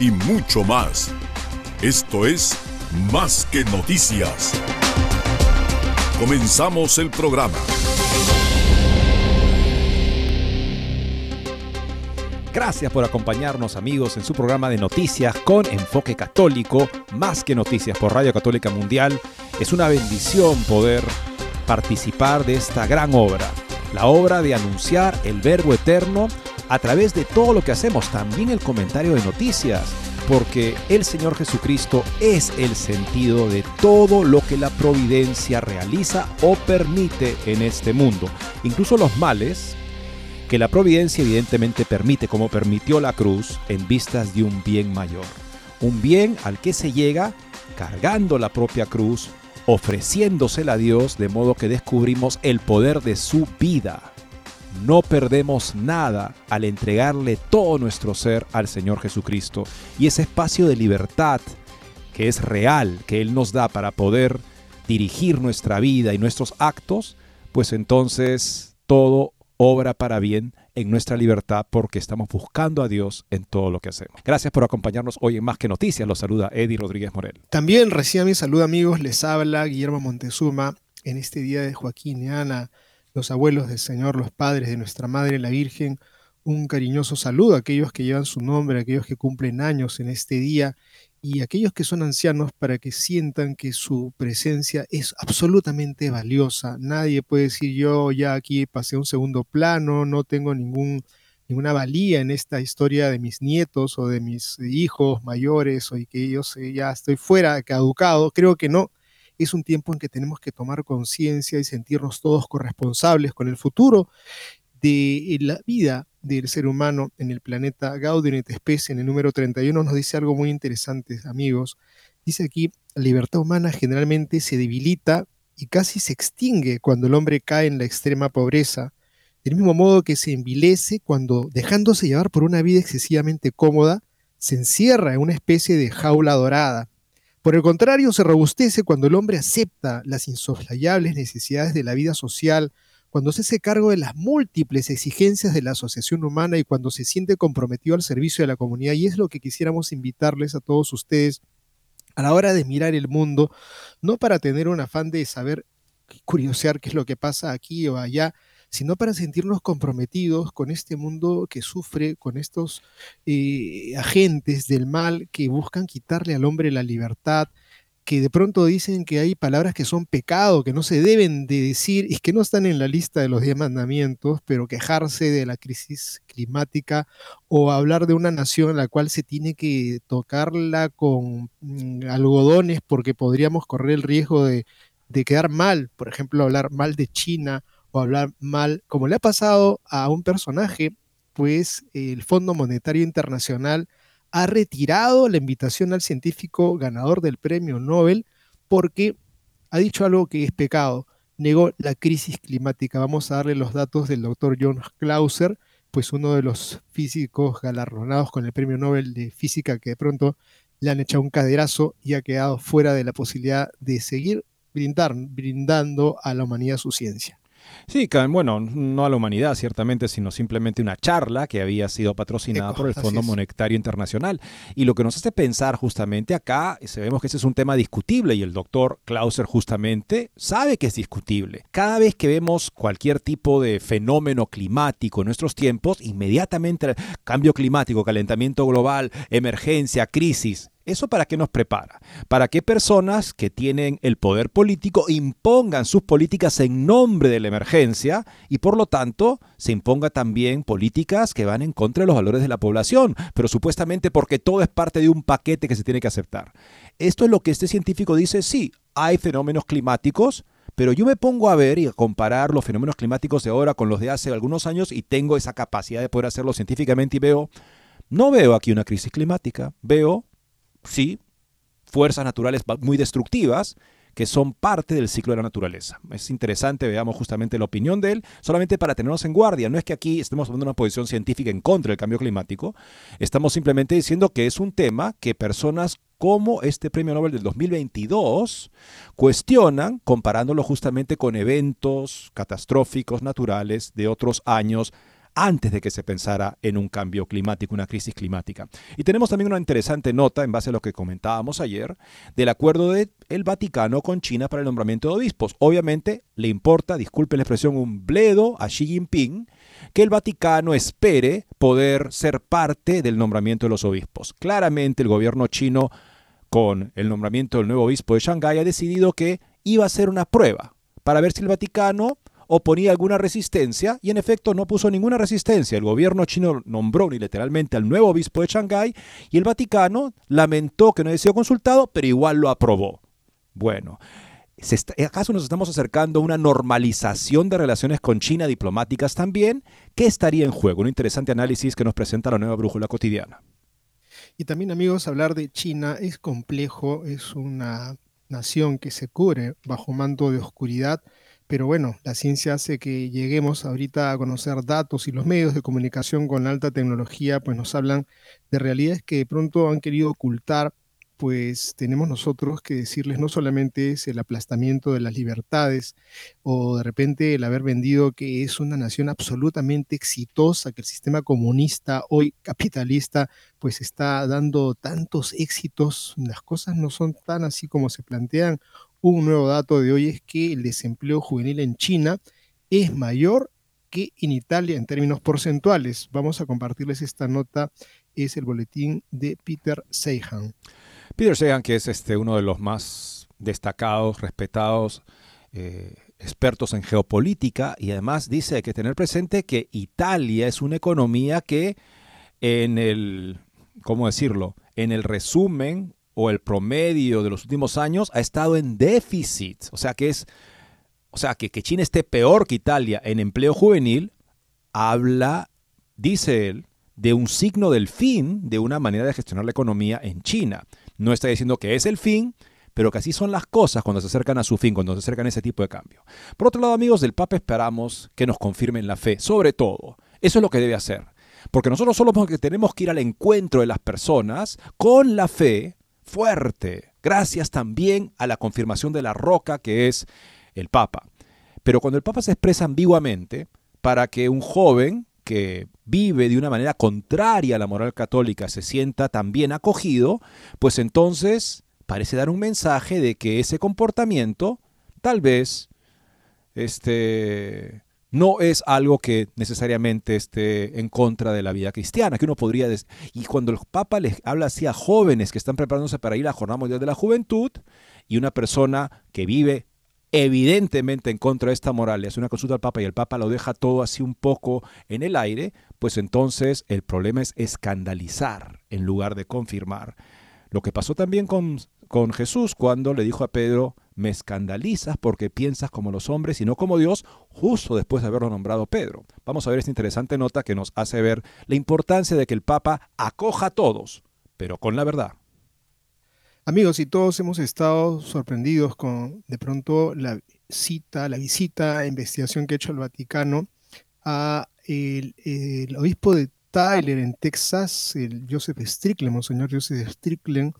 y mucho más. Esto es Más que Noticias. Comenzamos el programa. Gracias por acompañarnos amigos en su programa de noticias con enfoque católico, más que noticias por Radio Católica Mundial. Es una bendición poder participar de esta gran obra, la obra de anunciar el Verbo Eterno a través de todo lo que hacemos, también el comentario de noticias, porque el Señor Jesucristo es el sentido de todo lo que la providencia realiza o permite en este mundo, incluso los males que la providencia evidentemente permite, como permitió la cruz, en vistas de un bien mayor, un bien al que se llega cargando la propia cruz, ofreciéndosela a Dios, de modo que descubrimos el poder de su vida, no perdemos nada al entregarle todo nuestro ser al Señor Jesucristo. Y ese espacio de libertad que es real, que Él nos da para poder dirigir nuestra vida y nuestros actos, pues entonces todo obra para bien en nuestra libertad porque estamos buscando a Dios en todo lo que hacemos. Gracias por acompañarnos hoy en Más que Noticias. Los saluda Eddie Rodríguez Morel. También reciban mi saludo amigos. Les habla Guillermo Montezuma en este día de Joaquín y Ana los abuelos del Señor, los padres de nuestra Madre la Virgen, un cariñoso saludo a aquellos que llevan su nombre, a aquellos que cumplen años en este día y a aquellos que son ancianos para que sientan que su presencia es absolutamente valiosa. Nadie puede decir yo ya aquí pasé un segundo plano, no tengo ningún, ninguna valía en esta historia de mis nietos o de mis hijos mayores o que yo ya estoy fuera, caducado. Creo que no es un tiempo en que tenemos que tomar conciencia y sentirnos todos corresponsables con el futuro de la vida del ser humano en el planeta Gaudium et Specie, en el número 31, nos dice algo muy interesante, amigos. Dice aquí, la libertad humana generalmente se debilita y casi se extingue cuando el hombre cae en la extrema pobreza, del mismo modo que se envilece cuando, dejándose llevar por una vida excesivamente cómoda, se encierra en una especie de jaula dorada, por el contrario, se robustece cuando el hombre acepta las insoslayables necesidades de la vida social, cuando se hace cargo de las múltiples exigencias de la asociación humana y cuando se siente comprometido al servicio de la comunidad. Y es lo que quisiéramos invitarles a todos ustedes a la hora de mirar el mundo, no para tener un afán de saber, curiosear qué es lo que pasa aquí o allá, sino para sentirnos comprometidos con este mundo que sufre, con estos eh, agentes del mal que buscan quitarle al hombre la libertad, que de pronto dicen que hay palabras que son pecado, que no se deben de decir y que no están en la lista de los diez mandamientos, pero quejarse de la crisis climática o hablar de una nación en la cual se tiene que tocarla con mm, algodones porque podríamos correr el riesgo de, de quedar mal, por ejemplo, hablar mal de China o hablar mal, como le ha pasado a un personaje, pues el Fondo Monetario Internacional ha retirado la invitación al científico ganador del premio Nobel porque ha dicho algo que es pecado, negó la crisis climática. Vamos a darle los datos del doctor John Clauser, pues uno de los físicos galardonados con el premio Nobel de Física que de pronto le han echado un caderazo y ha quedado fuera de la posibilidad de seguir brindar, brindando a la humanidad su ciencia. Sí, bueno, no a la humanidad ciertamente, sino simplemente una charla que había sido patrocinada por el Fondo Monetario Internacional. Y lo que nos hace pensar justamente acá, sabemos que ese es un tema discutible y el doctor Clauser justamente sabe que es discutible. Cada vez que vemos cualquier tipo de fenómeno climático en nuestros tiempos, inmediatamente cambio climático, calentamiento global, emergencia, crisis, ¿Eso para qué nos prepara? Para que personas que tienen el poder político impongan sus políticas en nombre de la emergencia y por lo tanto se imponga también políticas que van en contra de los valores de la población, pero supuestamente porque todo es parte de un paquete que se tiene que aceptar. Esto es lo que este científico dice, sí, hay fenómenos climáticos, pero yo me pongo a ver y a comparar los fenómenos climáticos de ahora con los de hace algunos años y tengo esa capacidad de poder hacerlo científicamente y veo, no veo aquí una crisis climática, veo sí, fuerzas naturales muy destructivas que son parte del ciclo de la naturaleza. Es interesante, veamos justamente la opinión de él, solamente para tenernos en guardia. No es que aquí estemos tomando una posición científica en contra del cambio climático, estamos simplemente diciendo que es un tema que personas como este premio Nobel del 2022 cuestionan comparándolo justamente con eventos catastróficos naturales de otros años antes de que se pensara en un cambio climático, una crisis climática. Y tenemos también una interesante nota, en base a lo que comentábamos ayer, del acuerdo del el Vaticano con China para el nombramiento de obispos. Obviamente le importa, disculpen la expresión, un bledo a Xi Jinping que el Vaticano espere poder ser parte del nombramiento de los obispos. Claramente el gobierno chino, con el nombramiento del nuevo obispo de Shanghái, ha decidido que iba a ser una prueba para ver si el Vaticano oponía alguna resistencia y en efecto no puso ninguna resistencia. El gobierno chino nombró unilateralmente al nuevo obispo de Shanghái y el Vaticano lamentó que no haya sido consultado, pero igual lo aprobó. Bueno, ¿acaso nos estamos acercando a una normalización de relaciones con China diplomáticas también? ¿Qué estaría en juego? Un interesante análisis que nos presenta la nueva brújula cotidiana. Y también amigos, hablar de China es complejo, es una nación que se cubre bajo manto de oscuridad pero bueno, la ciencia hace que lleguemos ahorita a conocer datos y los medios de comunicación con alta tecnología pues nos hablan de realidades que de pronto han querido ocultar, pues tenemos nosotros que decirles no solamente es el aplastamiento de las libertades o de repente el haber vendido que es una nación absolutamente exitosa, que el sistema comunista hoy capitalista pues está dando tantos éxitos, las cosas no son tan así como se plantean un nuevo dato de hoy es que el desempleo juvenil en China es mayor que en Italia en términos porcentuales. Vamos a compartirles esta nota, es el boletín de Peter Seihan. Peter Seihan, que es este, uno de los más destacados, respetados eh, expertos en geopolítica, y además dice que tener presente que Italia es una economía que en el, ¿cómo decirlo? En el resumen o el promedio de los últimos años ha estado en déficit. O sea que es, o sea que, que China esté peor que Italia en empleo juvenil, habla, dice él, de un signo del fin de una manera de gestionar la economía en China. No está diciendo que es el fin, pero que así son las cosas cuando se acercan a su fin, cuando se acercan a ese tipo de cambio. Por otro lado, amigos, del Papa esperamos que nos confirmen la fe, sobre todo. Eso es lo que debe hacer. Porque nosotros solo tenemos que ir al encuentro de las personas con la fe fuerte, gracias también a la confirmación de la roca que es el Papa. Pero cuando el Papa se expresa ambiguamente, para que un joven que vive de una manera contraria a la moral católica se sienta también acogido, pues entonces parece dar un mensaje de que ese comportamiento tal vez este, no es algo que necesariamente esté en contra de la vida cristiana, que uno podría... Y cuando el Papa les habla así a jóvenes que están preparándose para ir a la Jornada Mundial de la Juventud, y una persona que vive evidentemente en contra de esta moral, le hace una consulta al Papa y el Papa lo deja todo así un poco en el aire, pues entonces el problema es escandalizar en lugar de confirmar. Lo que pasó también con, con Jesús cuando le dijo a Pedro, me escandalizas porque piensas como los hombres y no como Dios, justo después de haberlo nombrado Pedro. Vamos a ver esta interesante nota que nos hace ver la importancia de que el Papa acoja a todos, pero con la verdad. Amigos, y todos hemos estado sorprendidos con de pronto la cita, la visita, investigación que ha hecho el Vaticano a el, el obispo de Tyler en Texas, el Joseph Strickland, Monseñor Joseph Strickland,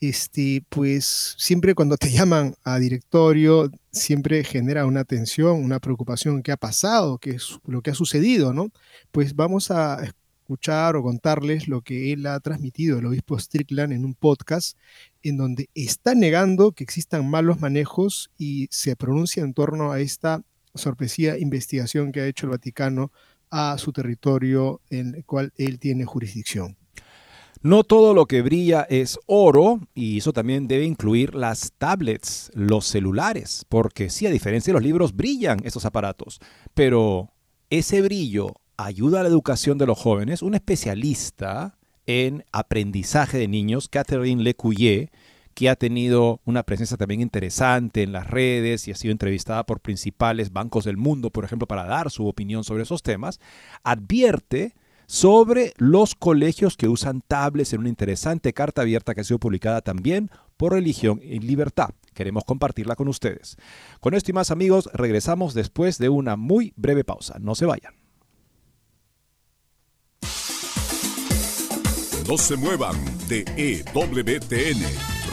este, pues siempre cuando te llaman a directorio, siempre genera una tensión, una preocupación, ¿qué ha pasado? ¿Qué es lo que ha sucedido? ¿no? Pues vamos a escuchar o contarles lo que él ha transmitido, el obispo Strickland, en un podcast, en donde está negando que existan malos manejos y se pronuncia en torno a esta sorpresiva investigación que ha hecho el Vaticano a su territorio en el cual él tiene jurisdicción. No todo lo que brilla es oro y eso también debe incluir las tablets, los celulares, porque sí, a diferencia de los libros, brillan estos aparatos, pero ese brillo ayuda a la educación de los jóvenes. Un especialista en aprendizaje de niños, Catherine Lecuyer, que ha tenido una presencia también interesante en las redes y ha sido entrevistada por principales bancos del mundo, por ejemplo, para dar su opinión sobre esos temas, advierte sobre los colegios que usan tablets en una interesante carta abierta que ha sido publicada también por Religión y Libertad. Queremos compartirla con ustedes. Con esto y más amigos, regresamos después de una muy breve pausa. No se vayan. No se muevan de EWTN,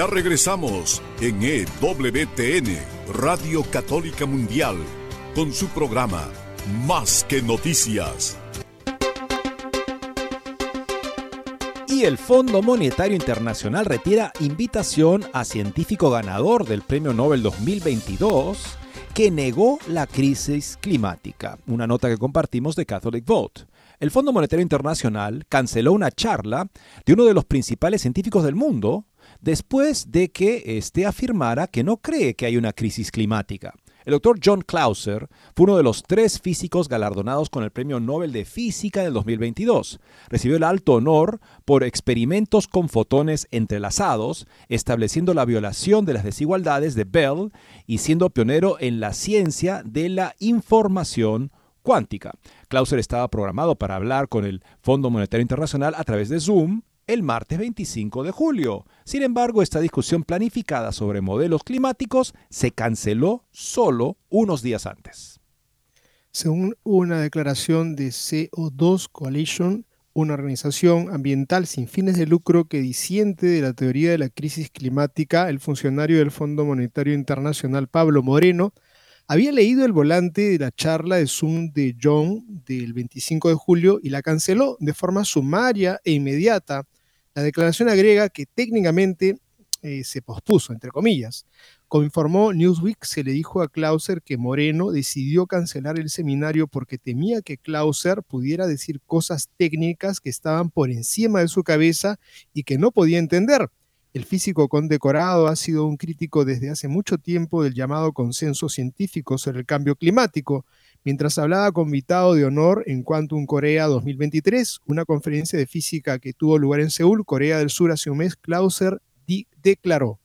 Ya regresamos en EWTN, Radio Católica Mundial, con su programa Más que Noticias. Y el Fondo Monetario Internacional retira invitación a científico ganador del Premio Nobel 2022 que negó la crisis climática. Una nota que compartimos de Catholic Vote. El Fondo Monetario Internacional canceló una charla de uno de los principales científicos del mundo después de que éste afirmara que no cree que hay una crisis climática. El doctor John Clauser fue uno de los tres físicos galardonados con el Premio Nobel de Física del 2022. Recibió el alto honor por experimentos con fotones entrelazados, estableciendo la violación de las desigualdades de Bell y siendo pionero en la ciencia de la información cuántica. Clauser estaba programado para hablar con el Fondo Monetario Internacional a través de Zoom el martes 25 de julio. Sin embargo, esta discusión planificada sobre modelos climáticos se canceló solo unos días antes. Según una declaración de CO2 Coalition, una organización ambiental sin fines de lucro que disiente de la teoría de la crisis climática, el funcionario del Fondo Monetario Internacional Pablo Moreno había leído el volante de la charla de Zoom de John del 25 de julio y la canceló de forma sumaria e inmediata la declaración agrega que técnicamente eh, se pospuso, entre comillas. Como informó Newsweek, se le dijo a Clauser que Moreno decidió cancelar el seminario porque temía que Clauser pudiera decir cosas técnicas que estaban por encima de su cabeza y que no podía entender. El físico condecorado ha sido un crítico desde hace mucho tiempo del llamado consenso científico sobre el cambio climático, mientras hablaba con invitado de honor en Quantum Corea 2023, una conferencia de física que tuvo lugar en Seúl, Corea del Sur, hace un mes, Clauser declaró.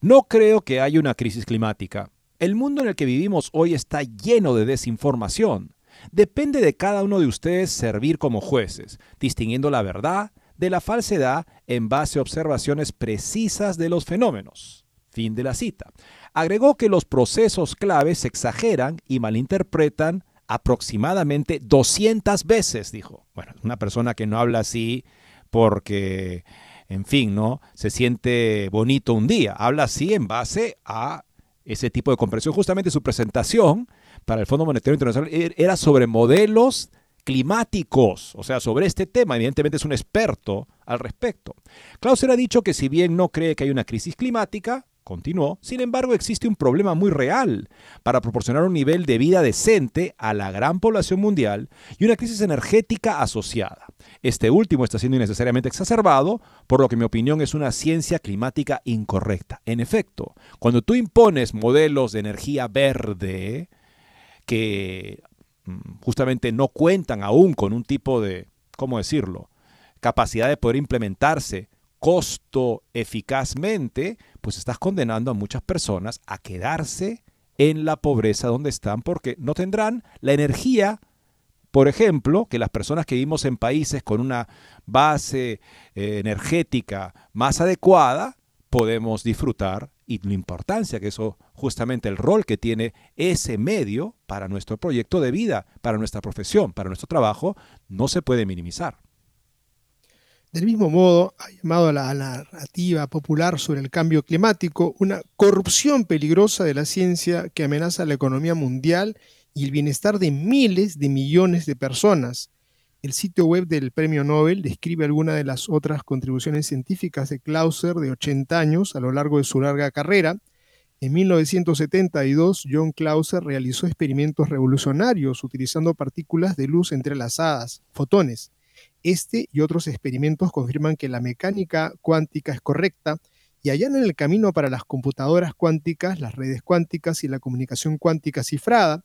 No creo que haya una crisis climática. El mundo en el que vivimos hoy está lleno de desinformación. Depende de cada uno de ustedes servir como jueces, distinguiendo la verdad de la falsedad en base a observaciones precisas de los fenómenos. Fin de la cita. Agregó que los procesos claves se exageran y malinterpretan aproximadamente 200 veces, dijo. Bueno, una persona que no habla así porque, en fin, ¿no? Se siente bonito un día. Habla así en base a ese tipo de comprensión. Justamente su presentación para el Fondo Monetario Internacional er, era sobre modelos climáticos, o sea, sobre este tema. Evidentemente es un experto al respecto. Clauser ha dicho que si bien no cree que hay una crisis climática, Continuó, sin embargo existe un problema muy real para proporcionar un nivel de vida decente a la gran población mundial y una crisis energética asociada. Este último está siendo innecesariamente exacerbado, por lo que mi opinión es una ciencia climática incorrecta. En efecto, cuando tú impones modelos de energía verde que justamente no cuentan aún con un tipo de, ¿cómo decirlo?, capacidad de poder implementarse costo eficazmente, pues estás condenando a muchas personas a quedarse en la pobreza donde están porque no tendrán la energía, por ejemplo, que las personas que vivimos en países con una base eh, energética más adecuada podemos disfrutar y la importancia que eso, justamente el rol que tiene ese medio para nuestro proyecto de vida, para nuestra profesión, para nuestro trabajo, no se puede minimizar. Del mismo modo, ha llamado a la narrativa popular sobre el cambio climático una corrupción peligrosa de la ciencia que amenaza la economía mundial y el bienestar de miles de millones de personas. El sitio web del Premio Nobel describe algunas de las otras contribuciones científicas de Clauser de 80 años a lo largo de su larga carrera. En 1972, John Clauser realizó experimentos revolucionarios utilizando partículas de luz entrelazadas, fotones este y otros experimentos confirman que la mecánica cuántica es correcta y allanan el camino para las computadoras cuánticas, las redes cuánticas y la comunicación cuántica cifrada.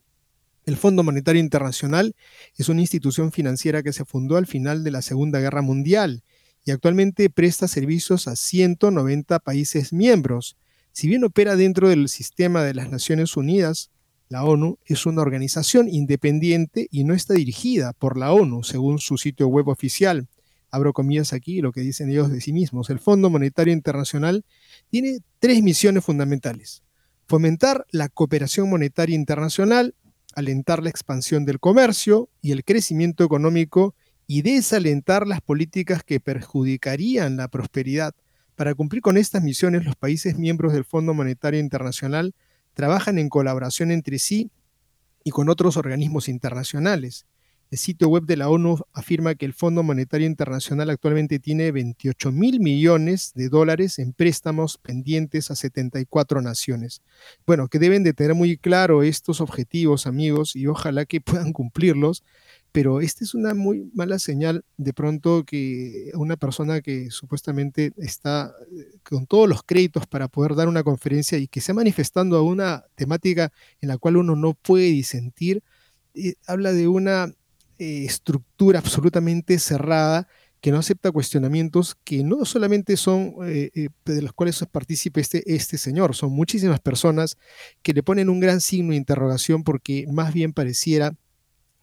El Fondo Monetario Internacional es una institución financiera que se fundó al final de la Segunda Guerra Mundial y actualmente presta servicios a 190 países miembros. Si bien opera dentro del sistema de las Naciones Unidas, la ONU es una organización independiente y no está dirigida por la ONU, según su sitio web oficial. Abro comillas aquí lo que dicen ellos de sí mismos. El Fondo Monetario Internacional tiene tres misiones fundamentales. Fomentar la cooperación monetaria internacional, alentar la expansión del comercio y el crecimiento económico y desalentar las políticas que perjudicarían la prosperidad. Para cumplir con estas misiones, los países miembros del Fondo Monetario Internacional trabajan en colaboración entre sí y con otros organismos internacionales. El sitio web de la ONU afirma que el Fondo Monetario Internacional actualmente tiene 28 mil millones de dólares en préstamos pendientes a 74 naciones. Bueno, que deben de tener muy claro estos objetivos, amigos, y ojalá que puedan cumplirlos, pero esta es una muy mala señal de pronto que una persona que supuestamente está eh, con todos los créditos para poder dar una conferencia y que se ha manifestando a una temática en la cual uno no puede disentir, eh, habla de una eh, estructura absolutamente cerrada que no acepta cuestionamientos que no solamente son de los cuales es partícipe este, este señor, son muchísimas personas que le ponen un gran signo de interrogación porque más bien pareciera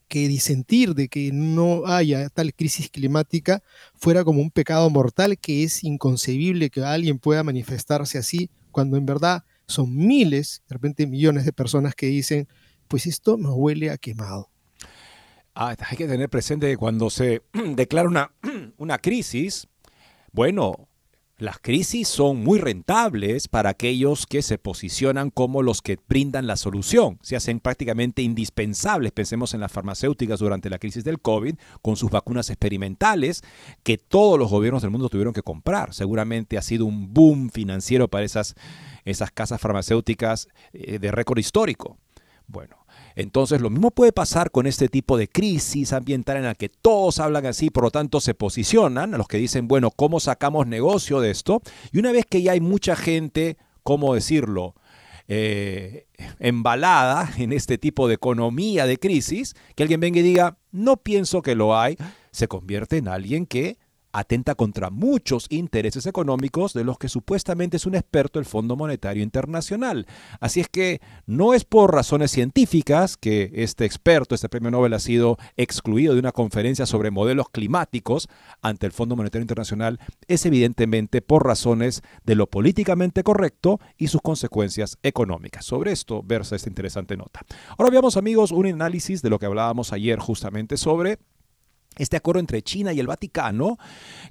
que disentir de que no haya tal crisis climática fuera como un pecado mortal que es inconcebible que alguien pueda manifestarse así, cuando en verdad son miles, de repente millones de personas que dicen, pues esto nos huele a quemado. Ah, hay que tener presente que cuando se declara una, una crisis, bueno, las crisis son muy rentables para aquellos que se posicionan como los que brindan la solución. Se hacen prácticamente indispensables. Pensemos en las farmacéuticas durante la crisis del COVID, con sus vacunas experimentales que todos los gobiernos del mundo tuvieron que comprar. Seguramente ha sido un boom financiero para esas, esas casas farmacéuticas eh, de récord histórico. Bueno, entonces lo mismo puede pasar con este tipo de crisis ambiental en la que todos hablan así, por lo tanto se posicionan, a los que dicen, bueno, ¿cómo sacamos negocio de esto? Y una vez que ya hay mucha gente, ¿cómo decirlo? Eh, embalada en este tipo de economía de crisis, que alguien venga y diga, no pienso que lo hay, se convierte en alguien que atenta contra muchos intereses económicos de los que supuestamente es un experto el Fondo Monetario Internacional. Así es que no es por razones científicas que este experto, este premio Nobel, ha sido excluido de una conferencia sobre modelos climáticos ante el Fondo Monetario Internacional, es evidentemente por razones de lo políticamente correcto y sus consecuencias económicas. Sobre esto versa esta interesante nota. Ahora veamos amigos un análisis de lo que hablábamos ayer justamente sobre este acuerdo entre China y el Vaticano,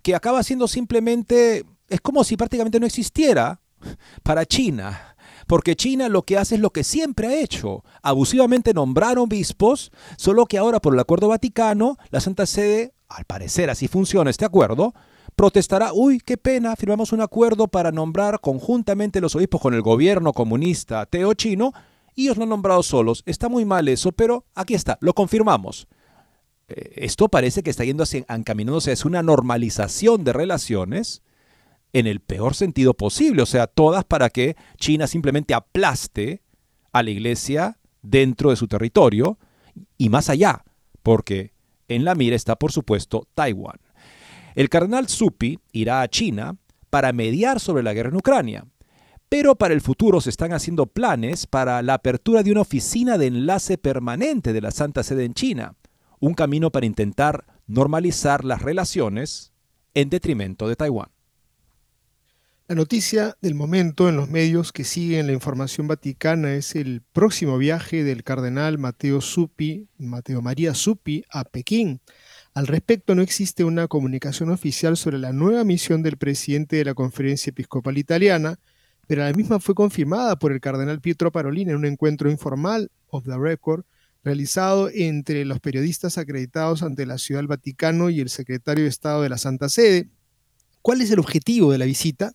que acaba siendo simplemente, es como si prácticamente no existiera para China. Porque China lo que hace es lo que siempre ha hecho, abusivamente nombrar obispos, solo que ahora por el acuerdo vaticano, la Santa Sede, al parecer así funciona este acuerdo, protestará, uy, qué pena, firmamos un acuerdo para nombrar conjuntamente los obispos con el gobierno comunista teo chino y ellos lo han nombrado solos. Está muy mal eso, pero aquí está, lo confirmamos. Eh, esto parece que está yendo hacia, encaminándose hacia una normalización de relaciones en el peor sentido posible, o sea, todas para que China simplemente aplaste a la iglesia dentro de su territorio y más allá, porque en la mira está, por supuesto, Taiwán. El cardenal Supi irá a China para mediar sobre la guerra en Ucrania, pero para el futuro se están haciendo planes para la apertura de una oficina de enlace permanente de la Santa Sede en China, un camino para intentar normalizar las relaciones en detrimento de Taiwán. La noticia del momento en los medios que siguen la información vaticana es el próximo viaje del cardenal Mateo Supi, Mateo María Supi, a Pekín. Al respecto, no existe una comunicación oficial sobre la nueva misión del presidente de la Conferencia Episcopal Italiana, pero la misma fue confirmada por el cardenal Pietro Parolin en un encuentro informal, of the record, realizado entre los periodistas acreditados ante la Ciudad del Vaticano y el secretario de Estado de la Santa Sede. ¿Cuál es el objetivo de la visita?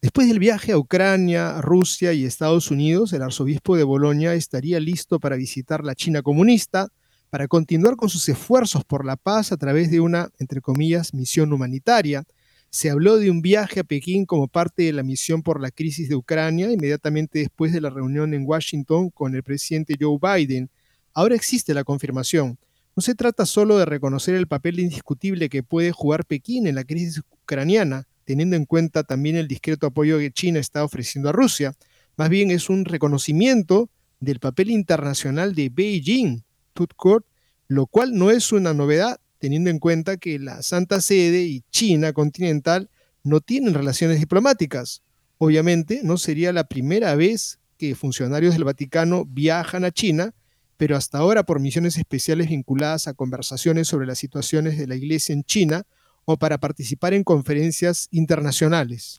Después del viaje a Ucrania, Rusia y Estados Unidos, el arzobispo de Bolonia estaría listo para visitar la China comunista, para continuar con sus esfuerzos por la paz a través de una, entre comillas, misión humanitaria. Se habló de un viaje a Pekín como parte de la misión por la crisis de Ucrania, inmediatamente después de la reunión en Washington con el presidente Joe Biden. Ahora existe la confirmación. No se trata solo de reconocer el papel indiscutible que puede jugar Pekín en la crisis ucraniana, teniendo en cuenta también el discreto apoyo que China está ofreciendo a Rusia. Más bien es un reconocimiento del papel internacional de Beijing, Tutcourt, lo cual no es una novedad, teniendo en cuenta que la Santa Sede y China continental no tienen relaciones diplomáticas. Obviamente no sería la primera vez que funcionarios del Vaticano viajan a China, pero hasta ahora por misiones especiales vinculadas a conversaciones sobre las situaciones de la Iglesia en China, o para participar en conferencias internacionales.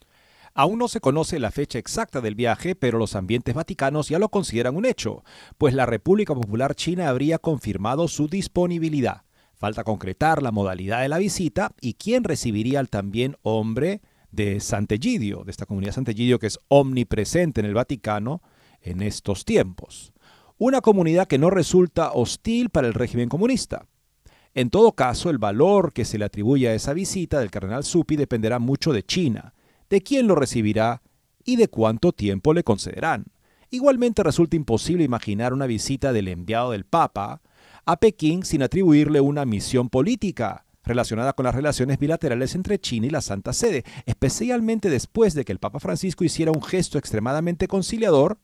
Aún no se conoce la fecha exacta del viaje, pero los ambientes vaticanos ya lo consideran un hecho, pues la República Popular China habría confirmado su disponibilidad. Falta concretar la modalidad de la visita y quién recibiría al también hombre de Sant'Egidio, de esta comunidad Sant'Egidio que es omnipresente en el Vaticano en estos tiempos. Una comunidad que no resulta hostil para el régimen comunista. En todo caso, el valor que se le atribuye a esa visita del cardenal Supi dependerá mucho de China, de quién lo recibirá y de cuánto tiempo le concederán. Igualmente resulta imposible imaginar una visita del enviado del Papa a Pekín sin atribuirle una misión política relacionada con las relaciones bilaterales entre China y la Santa Sede, especialmente después de que el Papa Francisco hiciera un gesto extremadamente conciliador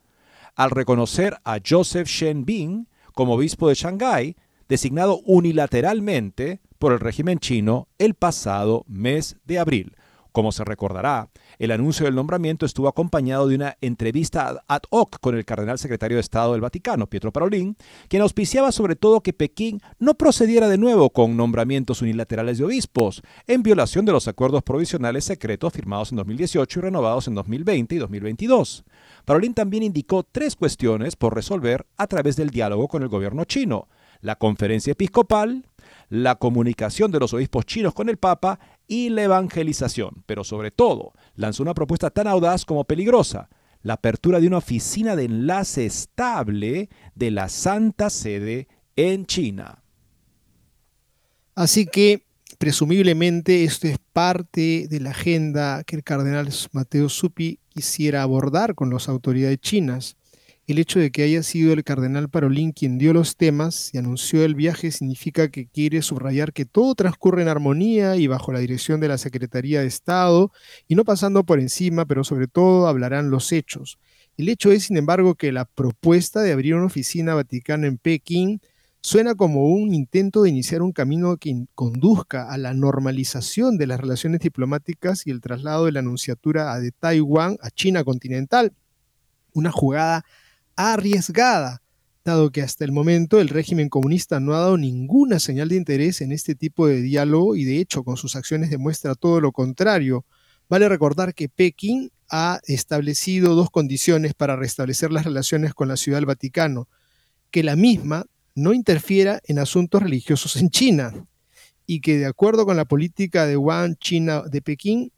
al reconocer a Joseph Shen Bing como obispo de Shanghái designado unilateralmente por el régimen chino el pasado mes de abril. Como se recordará, el anuncio del nombramiento estuvo acompañado de una entrevista ad hoc con el cardenal secretario de Estado del Vaticano, Pietro Parolin, quien auspiciaba sobre todo que Pekín no procediera de nuevo con nombramientos unilaterales de obispos, en violación de los acuerdos provisionales secretos firmados en 2018 y renovados en 2020 y 2022. Parolin también indicó tres cuestiones por resolver a través del diálogo con el gobierno chino la conferencia episcopal, la comunicación de los obispos chinos con el Papa y la evangelización. Pero sobre todo, lanzó una propuesta tan audaz como peligrosa, la apertura de una oficina de enlace estable de la Santa Sede en China. Así que, presumiblemente, esto es parte de la agenda que el cardenal Mateo Supi quisiera abordar con las autoridades chinas. El hecho de que haya sido el cardenal Parolín quien dio los temas y anunció el viaje significa que quiere subrayar que todo transcurre en armonía y bajo la dirección de la Secretaría de Estado y no pasando por encima, pero sobre todo hablarán los hechos. El hecho es, sin embargo, que la propuesta de abrir una oficina vaticana en Pekín suena como un intento de iniciar un camino que conduzca a la normalización de las relaciones diplomáticas y el traslado de la anunciatura de Taiwán a China continental. Una jugada arriesgada, dado que hasta el momento el régimen comunista no ha dado ninguna señal de interés en este tipo de diálogo y de hecho con sus acciones demuestra todo lo contrario. Vale recordar que Pekín ha establecido dos condiciones para restablecer las relaciones con la Ciudad del Vaticano, que la misma no interfiera en asuntos religiosos en China y que de acuerdo con la política de One China de Pekín,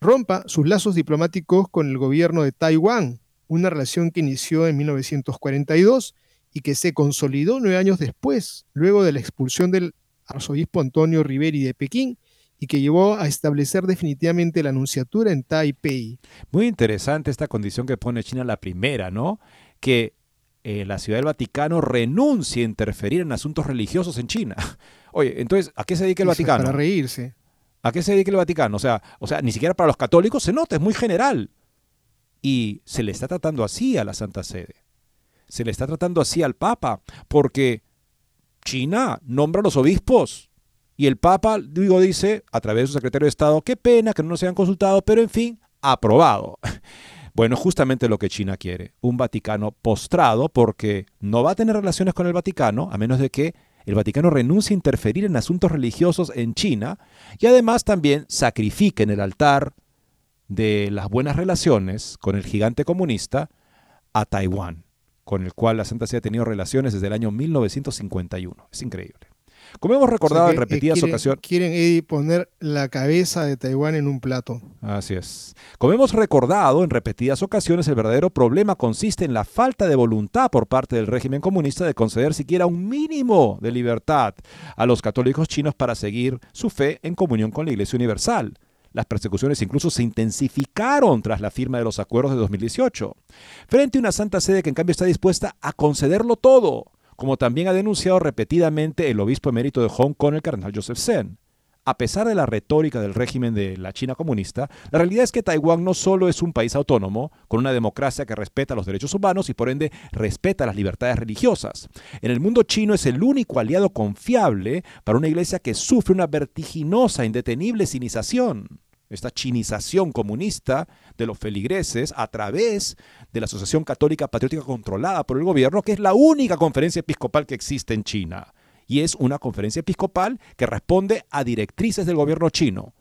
rompa sus lazos diplomáticos con el gobierno de Taiwán, una relación que inició en 1942 y que se consolidó nueve años después, luego de la expulsión del arzobispo Antonio Riveri de Pekín y que llevó a establecer definitivamente la anunciatura en Taipei. Muy interesante esta condición que pone China la primera, ¿no? Que eh, la Ciudad del Vaticano renuncie a interferir en asuntos religiosos en China. Oye, entonces, ¿a qué se dedica el Vaticano? Para reírse. ¿A qué se dedica el Vaticano? O sea, o sea, ni siquiera para los católicos se nota, es muy general. Y se le está tratando así a la Santa Sede. Se le está tratando así al Papa, porque China nombra a los obispos y el Papa, digo, dice, a través de su secretario de Estado, qué pena que no nos hayan consultado, pero en fin, aprobado. Bueno, justamente lo que China quiere, un Vaticano postrado porque no va a tener relaciones con el Vaticano, a menos de que el Vaticano renuncie a interferir en asuntos religiosos en China y además también sacrifique en el altar de las buenas relaciones con el gigante comunista a Taiwán, con el cual la Santa Sede ha tenido relaciones desde el año 1951. Es increíble. Como hemos recordado en repetidas ocasiones. Quieren poner la cabeza de Taiwán en un plato. Así es. Como hemos recordado en repetidas ocasiones, el verdadero problema consiste en la falta de voluntad por parte del régimen comunista de conceder siquiera un mínimo de libertad a los católicos chinos para seguir su fe en comunión con la Iglesia Universal. Las persecuciones incluso se intensificaron tras la firma de los acuerdos de 2018, frente a una Santa Sede que en cambio está dispuesta a concederlo todo como también ha denunciado repetidamente el obispo emérito de Hong Kong, el cardenal Joseph Sen. A pesar de la retórica del régimen de la China comunista, la realidad es que Taiwán no solo es un país autónomo, con una democracia que respeta los derechos humanos y por ende respeta las libertades religiosas. En el mundo chino es el único aliado confiable para una iglesia que sufre una vertiginosa, indetenible sinización esta chinización comunista de los feligreses a través de la Asociación Católica Patriótica controlada por el gobierno, que es la única conferencia episcopal que existe en China. Y es una conferencia episcopal que responde a directrices del gobierno chino.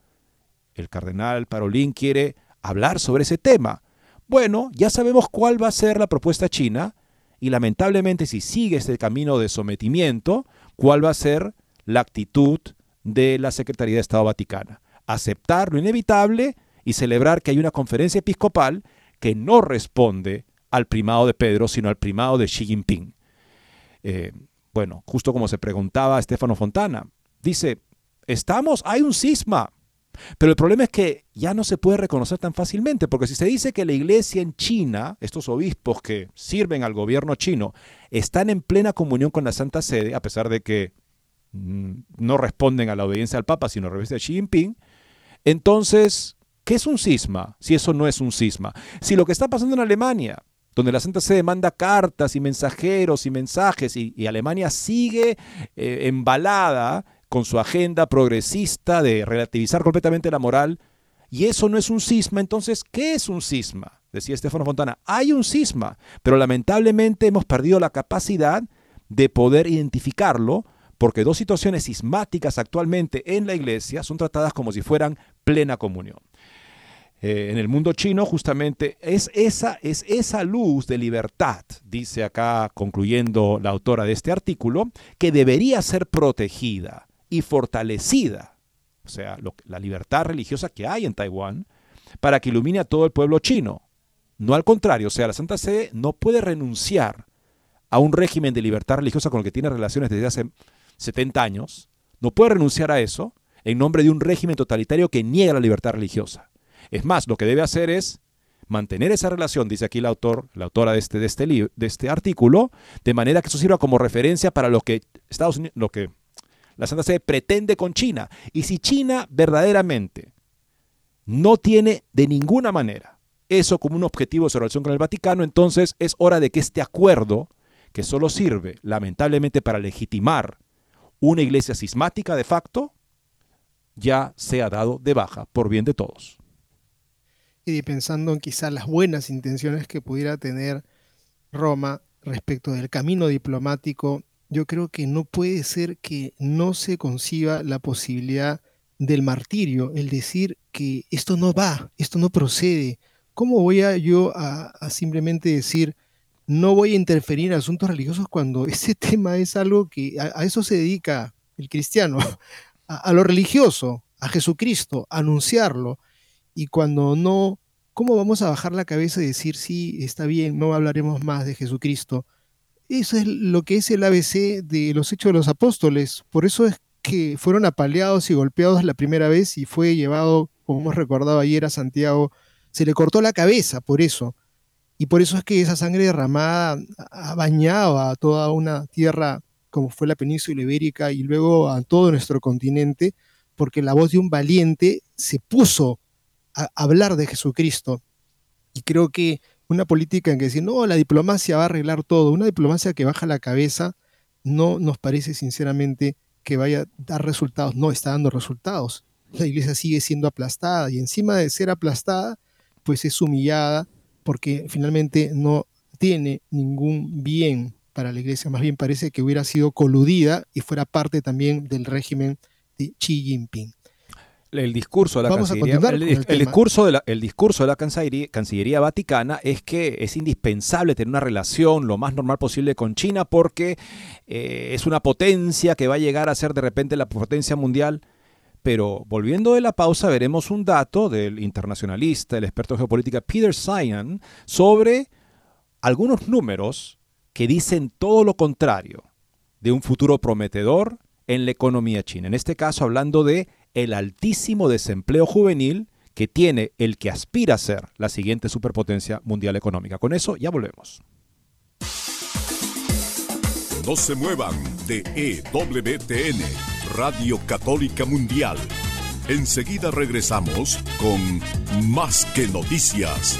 El cardenal Parolín quiere hablar sobre ese tema. Bueno, ya sabemos cuál va a ser la propuesta china y lamentablemente si sigue este camino de sometimiento, cuál va a ser la actitud de la Secretaría de Estado Vaticana aceptar lo inevitable y celebrar que hay una conferencia episcopal que no responde al primado de Pedro, sino al primado de Xi Jinping. Eh, bueno, justo como se preguntaba Estefano Fontana, dice, estamos, hay un cisma, pero el problema es que ya no se puede reconocer tan fácilmente, porque si se dice que la iglesia en China, estos obispos que sirven al gobierno chino, están en plena comunión con la Santa Sede, a pesar de que mm, no responden a la obediencia al Papa, sino a la de Xi Jinping, entonces, ¿qué es un cisma si eso no es un cisma? Si lo que está pasando en Alemania, donde la Santa Sede manda cartas y mensajeros y mensajes y, Alemania sigue eh, embalada con su agenda progresista de relativizar completamente la moral, y eso no es un cisma, entonces, ¿qué es un cisma? Decía Estefano Fontana, hay un cisma, pero lamentablemente hemos perdido la capacidad de poder identificarlo porque dos situaciones sismáticas actualmente en la iglesia son tratadas como si fueran plena comunión. Eh, en el mundo chino justamente es esa, es esa luz de libertad, dice acá concluyendo la autora de este artículo, que debería ser protegida y fortalecida, o sea, la libertad religiosa que hay en Taiwán, para que ilumine a todo el pueblo chino. No al contrario, o sea, la Santa Sede no puede renunciar a un régimen de libertad religiosa con el que tiene relaciones desde hace 70 años, no puede renunciar a eso en nombre de un régimen totalitario que niega la libertad religiosa. Es más, lo que debe hacer es mantener esa relación, dice aquí el autor, la autora de este, este, de este artículo, de manera que eso sirva como referencia para lo que Estados Unidos, lo que la Santa Sede pretende con China. Y si China verdaderamente no tiene de ninguna manera eso como un objetivo de su relación con el Vaticano, entonces es hora de que este acuerdo, que solo sirve lamentablemente para legitimar una iglesia sismática de facto ya se ha dado de baja por bien de todos. Y pensando en quizás las buenas intenciones que pudiera tener Roma respecto del camino diplomático, yo creo que no puede ser que no se conciba la posibilidad del martirio, el decir que esto no va, esto no procede. ¿Cómo voy a yo a simplemente decir, no voy a interferir en asuntos religiosos cuando ese tema es algo que a, eso se dedica el cristiano, a, lo religioso, a Jesucristo, anunciarlo. Y cuando no, ¿cómo vamos a bajar la cabeza y decir, sí, está bien, no hablaremos más de Jesucristo? Eso es lo que es el ABC de los hechos de los apóstoles. Por eso es que fueron apaleados y golpeados la primera vez y fue llevado, como hemos recordado ayer, a Santiago. Se le cortó la cabeza por eso. Y por eso es que esa sangre derramada ha bañado a toda una tierra como fue la península ibérica y luego a todo nuestro continente, porque la voz de un valiente se puso a hablar de Jesucristo. Y creo que una política en que decir, no, la diplomacia va a arreglar todo, una diplomacia que baja la cabeza, no nos parece sinceramente que vaya a dar resultados. No está dando resultados. La iglesia sigue siendo aplastada y encima de ser aplastada, pues es humillada porque finalmente no tiene ningún bien para la iglesia, más bien parece que hubiera sido coludida y fuera parte también del régimen de Xi Jinping. El discurso de la Cancillería, el, discurso de la, el discurso de la Cancillería, Vaticana es que es indispensable tener una relación lo más normal posible con China porque eh, es una potencia que va a llegar a ser de repente la potencia mundial. Pero volviendo de la pausa, veremos un dato del internacionalista, el experto en geopolítica Peter Cyan, sobre algunos números que dicen todo lo contrario de un futuro prometedor en la economía china. En este caso hablando de el altísimo desempleo juvenil que tiene el que aspira a ser la siguiente superpotencia mundial económica. Con eso ya volvemos. No se muevan de EWTN, Radio Católica Mundial. Enseguida regresamos con Más que Noticias.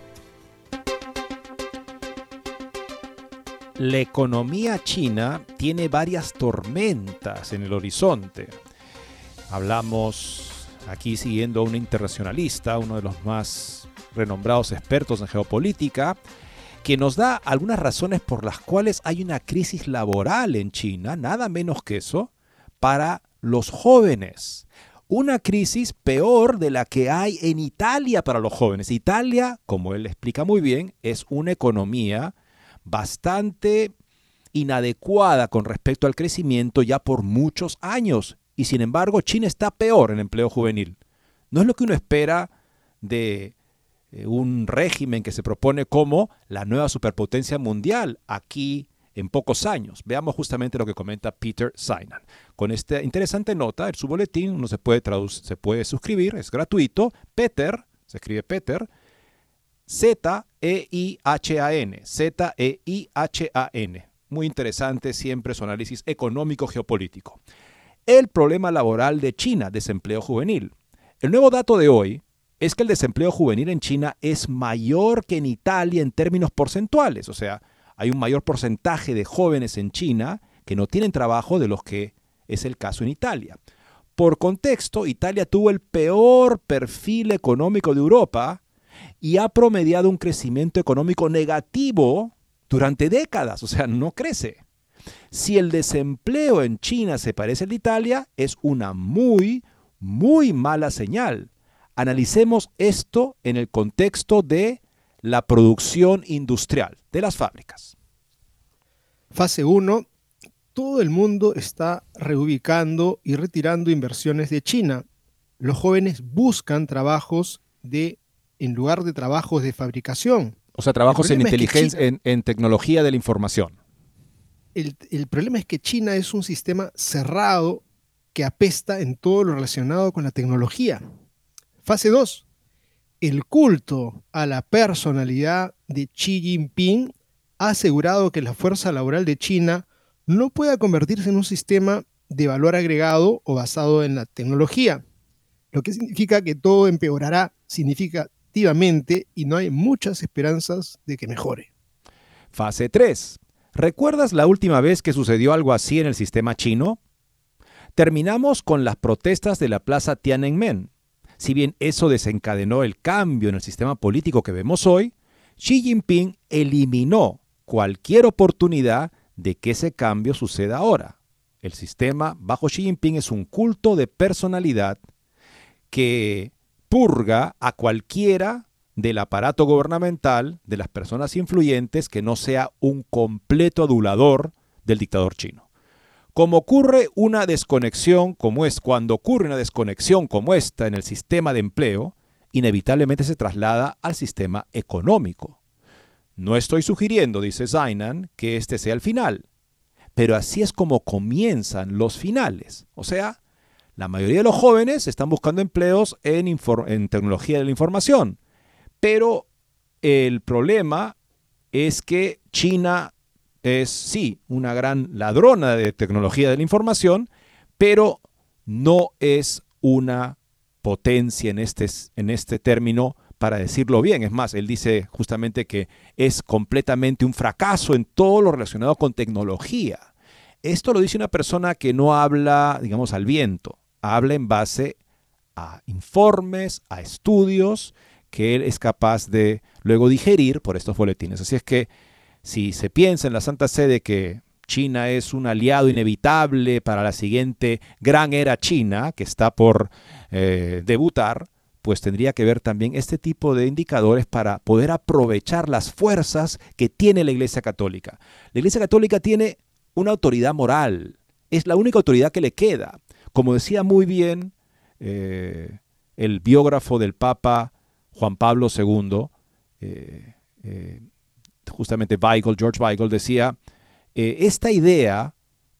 La economía china tiene varias tormentas en el horizonte. Hablamos aquí siguiendo a un internacionalista, uno de los más renombrados expertos en geopolítica, que nos da algunas razones por las cuales hay una crisis laboral en China, nada menos que eso, para los jóvenes. Una crisis peor de la que hay en Italia para los jóvenes. Italia, como él explica muy bien, es una economía bastante inadecuada con respecto al crecimiento ya por muchos años. Y sin embargo, China está peor en empleo juvenil. No es lo que uno espera de eh, un régimen que se propone como la nueva superpotencia mundial aquí en pocos años. Veamos justamente lo que comenta Peter Sinan. Con esta interesante nota, en su boletín uno se puede, se puede suscribir, es gratuito. Peter, se escribe Peter, Z-E-I-H-A-N. Z-E-I-H-A-N. Muy interesante siempre su análisis económico geopolítico. El problema laboral de China, desempleo juvenil. El nuevo dato de hoy es que el desempleo juvenil en China es mayor que en Italia en términos porcentuales. O sea, hay un mayor porcentaje de jóvenes en China que no tienen trabajo de los que es el caso en Italia. Por contexto, Italia tuvo el peor perfil económico de Europa y ha promediado un crecimiento económico negativo durante décadas, o sea, no crece. Si el desempleo en China se parece al de Italia, es una muy, muy mala señal. Analicemos esto en el contexto de la producción industrial de las fábricas. Fase 1. Todo el mundo está reubicando y retirando inversiones de China. Los jóvenes buscan trabajos de, en lugar de trabajos de fabricación. O sea, trabajos en inteligencia, en, tecnología de la información. El, el problema es que China es un sistema cerrado que apesta en todo lo relacionado con la tecnología. Fase 2. El culto a la personalidad de Xi Jinping ha asegurado que la fuerza laboral de China no pueda convertirse en un sistema de valor agregado o basado en la tecnología, lo que significa que todo empeorará y no hay muchas esperanzas de que mejore. Fase 3. ¿Recuerdas la última vez que sucedió algo así en el sistema chino? Terminamos con las protestas de la plaza Tiananmen. Si bien eso desencadenó el cambio en el sistema político que vemos hoy, Xi Jinping eliminó cualquier oportunidad de que ese cambio suceda ahora. El sistema bajo Xi Jinping es un culto de personalidad que purga a cualquiera del aparato gubernamental, de las personas influyentes, que no sea un completo adulador del dictador chino. Como ocurre una desconexión, como es cuando ocurre una desconexión como esta en el sistema de empleo, inevitablemente se traslada al sistema económico. No estoy sugiriendo, dice Zainan, que este sea el final, pero así es como comienzan los finales. O sea, la mayoría de los jóvenes están buscando empleos en, en tecnología de la información, pero el problema es que China es, sí, una gran ladrona de tecnología de la información, pero no es una potencia en este, en este término para decirlo bien. Es más, él dice justamente que es completamente un fracaso en todo lo relacionado con tecnología. Esto lo dice una persona que no habla, digamos, al viento, habla en base a informes, a estudios que él es capaz de luego digerir por estos boletines. Así es que si se piensa en la Santa Sede que China es un aliado inevitable para la siguiente gran era china que está por eh, debutar, pues tendría que ver también este tipo de indicadores para poder aprovechar las fuerzas que tiene la Iglesia Católica. La Iglesia Católica tiene una autoridad moral, es la única autoridad que le queda. Como decía muy bien eh, el biógrafo del Papa Juan Pablo II, eh, eh, justamente George Weigel, decía, esta idea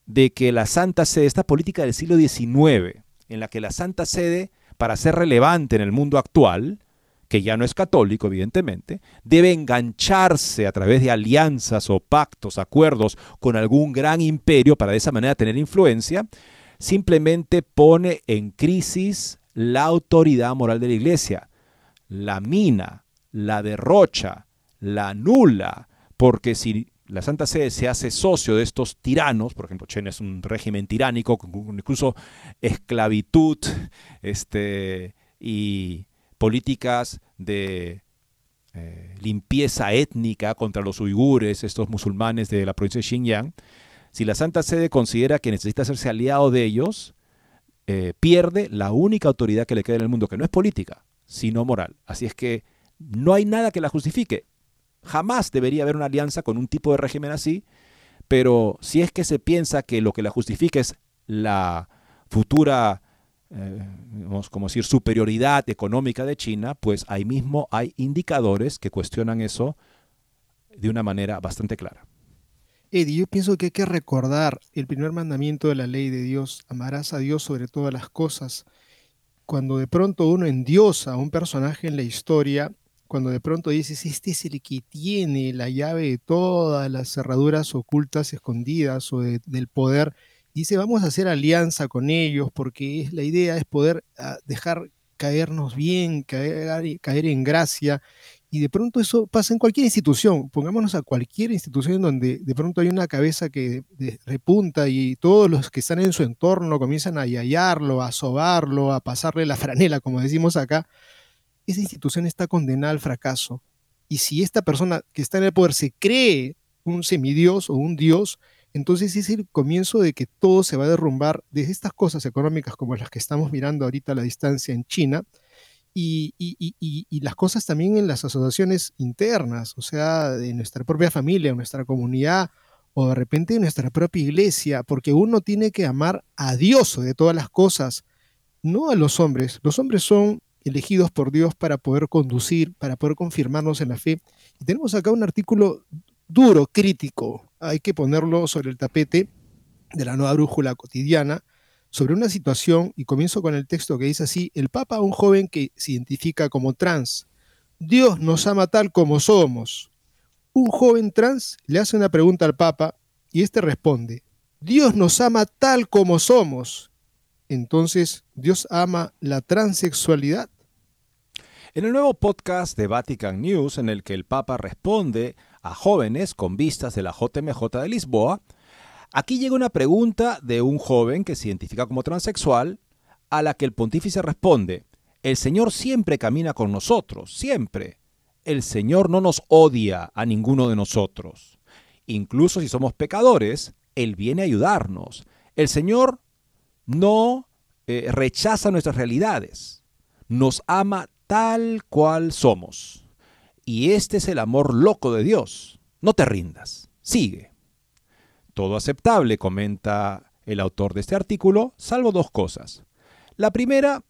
de que la Santa Sede, esta política del siglo XIX, en la que la Santa Sede para ser relevante en el mundo actual, que ya no es católico, evidentemente, debe engancharse a través de alianzas o pactos, acuerdos con algún gran imperio para de esa manera tener influencia, simplemente pone en crisis la autoridad moral de la iglesia, la mina, la derrocha, la anula, porque si la Santa Sede se hace socio de estos tiranos, por ejemplo, Chen es un régimen tiránico, con incluso esclavitud este, y políticas de eh, limpieza étnica contra los uigures, estos musulmanes de la provincia de Xinjiang, si la Santa Sede considera que necesita hacerse aliado de ellos, eh, pierde la única autoridad que le queda en el mundo, que no es política, sino moral. Así es que no hay nada que la justifique. Jamás debería haber una alianza con un tipo de régimen así, pero si es que se piensa que lo que la justifica es la futura, eh, como decir, superioridad económica de China, pues ahí mismo hay indicadores que cuestionan eso de una manera bastante clara. Eddie, yo pienso que hay que recordar el primer mandamiento de la ley de Dios, amarás a Dios sobre todas las cosas. Cuando de pronto uno endiosa a un personaje en la historia, cuando de pronto dices, este es el que tiene la llave de todas las cerraduras ocultas, escondidas o del poder, dice, vamos a hacer alianza con ellos porque es, la idea es poder ah, dejar caernos bien, caer, caer en gracia. Y de pronto eso pasa en cualquier institución. Pongámonos a cualquier institución donde de pronto hay una cabeza que repunta y todos los que están en su entorno comienzan a yayarlo, a sobarlo, a pasarle la franela, como decimos acá esa institución está condenada al fracaso. Y si esta persona que está en el poder se cree un semidios o un dios, entonces es el comienzo de que todo se va a derrumbar desde estas cosas económicas como las que estamos mirando ahorita a la distancia en China, y, las cosas también en las asociaciones internas, o sea, de nuestra propia familia, nuestra comunidad, o de repente de nuestra propia iglesia, porque uno tiene que amar a Dios de todas las cosas, no a los hombres. Los hombres son elegidos por Dios para poder conducir, para poder confirmarnos en la fe. Y tenemos acá un artículo duro, crítico, hay que ponerlo sobre el tapete de la nueva brújula cotidiana, sobre una situación, y comienzo con el texto que dice así, el Papa, un joven que se identifica como trans, Dios nos ama tal como somos. Un joven trans le hace una pregunta al Papa y éste responde, Dios nos ama tal como somos. Entonces, ¿Dios ama la transexualidad? En el nuevo podcast de Vatican News, en el que el Papa responde a jóvenes con vistas de la JMJ de Lisboa, aquí llega una pregunta de un joven que se identifica como transexual, a la que el pontífice responde, el Señor siempre camina con nosotros, siempre. El Señor no nos odia a ninguno de nosotros. Incluso si somos pecadores, Él viene a ayudarnos. El Señor no eh, rechaza nuestras realidades, nos ama tal cual somos. Y este es el amor loco de Dios. No te rindas, sigue. Todo aceptable, comenta el autor de este artículo, salvo dos cosas. La primera,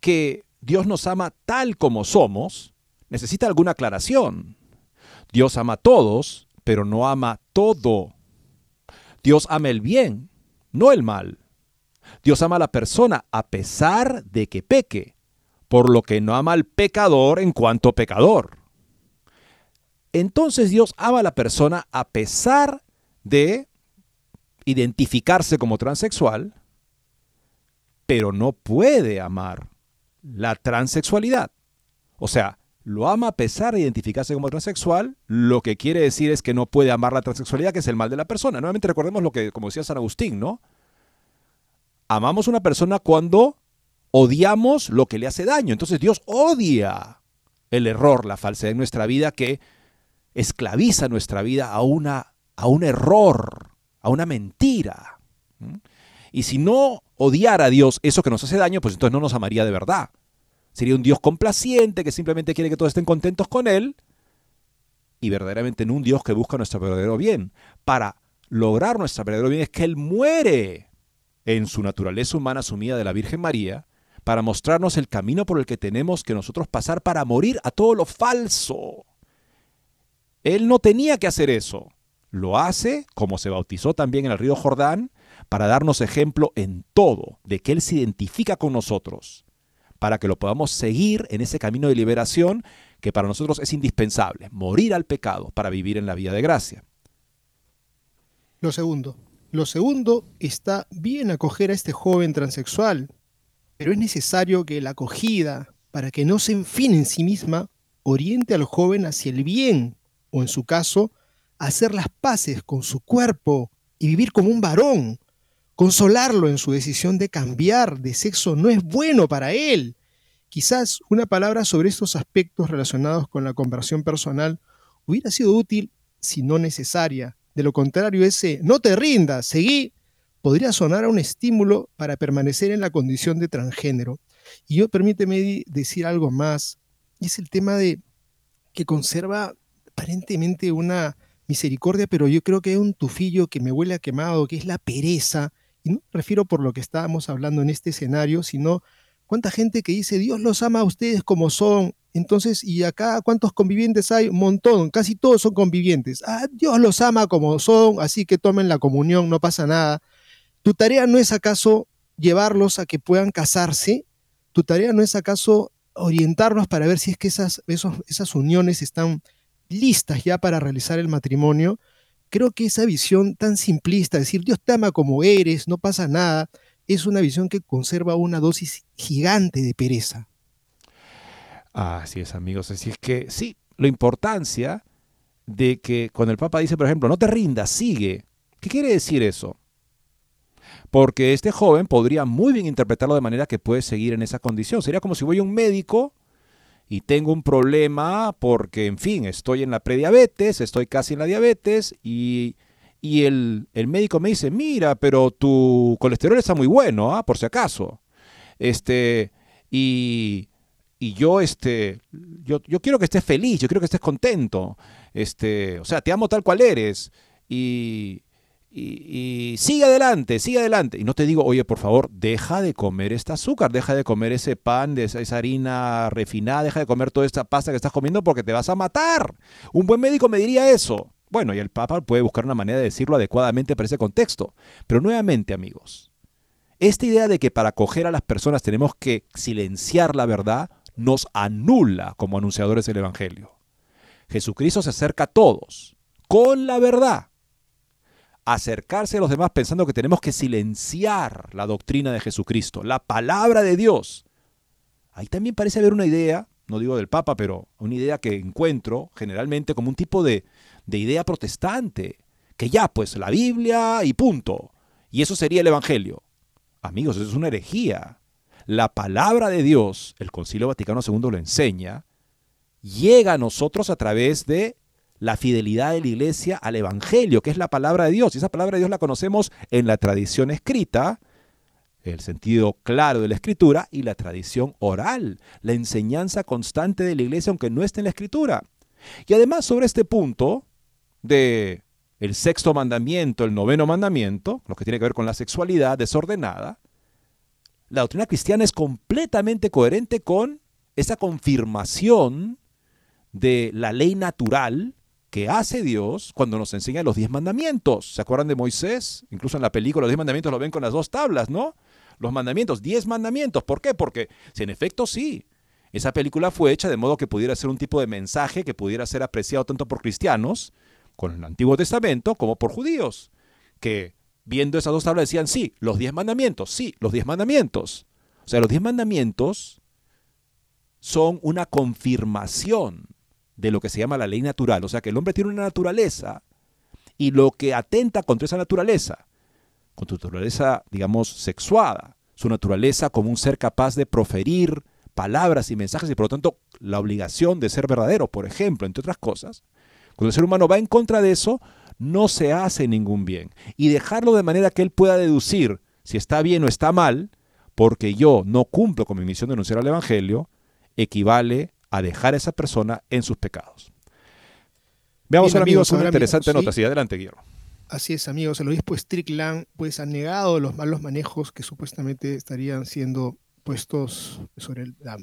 que Dios nos ama tal como somos, necesita alguna aclaración. Dios ama a todos, pero no ama todo. Dios ama el bien, no el mal. Dios ama a la persona a pesar de que peque, por lo que no ama al pecador en cuanto pecador. Entonces Dios ama a la persona a pesar de identificarse como transexual, pero no puede amar la transexualidad. O sea, lo ama a pesar de identificarse como transexual, lo que quiere decir es que no puede amar la transexualidad, que es el mal de la persona. Nuevamente recordemos lo que, como decía San Agustín, ¿no? Amamos a una persona cuando odiamos lo que le hace daño. Entonces Dios odia el error, la falsedad en nuestra vida que esclaviza nuestra vida a, una, a un error, a una mentira. Y si no odiara a Dios eso que nos hace daño, pues entonces no nos amaría de verdad. Sería un Dios complaciente que simplemente quiere que todos estén contentos con Él y verdaderamente no un Dios que busca nuestro verdadero bien. Para lograr nuestro verdadero bien es que Él muere en su naturaleza humana asumida de la Virgen María para mostrarnos el camino por el que tenemos que nosotros pasar para morir a todo lo falso. Él no tenía que hacer eso. Lo hace, como se bautizó también en el río Jordán, para darnos ejemplo en todo de que Él se identifica con nosotros para que lo podamos seguir en ese camino de liberación que para nosotros es indispensable, morir al pecado para vivir en la vida de gracia. Lo segundo, lo segundo está bien acoger a este joven transexual, pero es necesario que la acogida, para que no se enfine en sí misma, oriente al joven hacia el bien, o en su caso, hacer las paces con su cuerpo y vivir como un varón, Consolarlo en su decisión de cambiar de sexo no es bueno para él. Quizás una palabra sobre estos aspectos relacionados con la conversión personal hubiera sido útil si no necesaria. De lo contrario, ese no te rindas, seguí, podría sonar a un estímulo para permanecer en la condición de transgénero. Y yo permíteme decir algo más, y es el tema de que conserva aparentemente una misericordia, pero yo creo que hay un tufillo que me huele a quemado, que es la pereza y no me refiero por lo que estábamos hablando en este escenario, sino cuánta gente que dice, Dios los ama a ustedes como son. Entonces, ¿y acá cuántos convivientes hay? Un montón, casi todos son convivientes. Ah, Dios los ama como son, así que tomen la comunión, no pasa nada. ¿Tu tarea no es acaso llevarlos a que puedan casarse? ¿Tu tarea no es acaso orientarlos para ver si es que esas, esas uniones están listas ya para realizar el matrimonio? creo que esa visión tan simplista, decir Dios te ama como eres, no pasa nada, es una visión que conserva una dosis gigante de pereza. Así es, amigos. Así es que sí, la importancia de que cuando el Papa dice, por ejemplo, no te rindas, sigue. ¿Qué quiere decir eso? Porque este joven podría muy bien interpretarlo de manera que puede seguir en esa condición. Sería como si voy a un médico y tengo un problema porque, en fin, estoy en la prediabetes, estoy casi en la diabetes y, y el, el, médico me dice, mira, pero tu colesterol está muy bueno, ¿ah? por si acaso. Este, y, y yo, este, yo, yo, quiero que estés feliz, yo quiero que estés contento. Este, o sea, te amo tal cual eres. Y, y, sigue adelante, sigue adelante. Y no te digo, oye, por favor, deja de comer este azúcar, deja de comer ese pan, de esa, esa, harina refinada, deja de comer toda esta pasta que estás comiendo porque te vas a matar. Un buen médico me diría eso. Bueno, y el Papa puede buscar una manera de decirlo adecuadamente para ese contexto. Pero nuevamente, amigos, esta idea de que para acoger a las personas tenemos que silenciar la verdad nos anula como anunciadores del Evangelio. Jesucristo se acerca a todos con la verdad acercarse a los demás pensando que tenemos que silenciar la doctrina de Jesucristo, la palabra de Dios. Ahí también parece haber una idea, no digo del Papa, pero una idea que encuentro generalmente como un tipo de, de idea protestante, que ya, pues la Biblia y punto. Y eso sería el Evangelio. Amigos, eso es una herejía. La palabra de Dios, el Concilio Vaticano II lo enseña, llega a nosotros a través de la fidelidad de la iglesia al Evangelio, que es la palabra de Dios. Y esa palabra de Dios la conocemos en la tradición escrita, el sentido claro de la escritura, y la tradición oral, la enseñanza constante de la iglesia, aunque no esté en la escritura. Y además sobre este punto de el sexto mandamiento, el noveno mandamiento, lo que tiene que ver con la sexualidad desordenada, la doctrina cristiana es completamente coherente con esa confirmación de la ley natural que hace Dios cuando nos enseña los diez mandamientos. ¿Se acuerdan de Moisés? Incluso en la película los diez mandamientos lo ven con las dos tablas, ¿no? Los mandamientos, diez mandamientos. ¿Por qué? Porque si en efecto sí, esa película fue hecha de modo que pudiera ser un tipo de mensaje que pudiera ser apreciado tanto por cristianos con el Antiguo Testamento como por judíos, que viendo esas dos tablas decían, sí, los diez mandamientos, sí, los diez mandamientos. O sea, los diez mandamientos son una confirmación de lo que se llama la ley natural. O sea que el hombre tiene una naturaleza y lo que atenta contra esa naturaleza, contra su naturaleza, digamos, sexuada, su naturaleza como un ser capaz de proferir palabras y mensajes y por lo tanto la obligación de ser verdadero, por ejemplo, entre otras cosas, cuando el ser humano va en contra de eso, no se hace ningún bien. Y dejarlo de manera que él pueda deducir si está bien o está mal, porque yo no cumplo con mi misión de anunciar el Evangelio, equivale a dejar a esa persona en sus pecados. Veamos ahora, amigos, una interesante nota. Sí, adelante, Guillermo. Así es, amigos. El obispo Strickland pues, ha negado los malos manejos que supuestamente estarían siendo puestos sobre, la,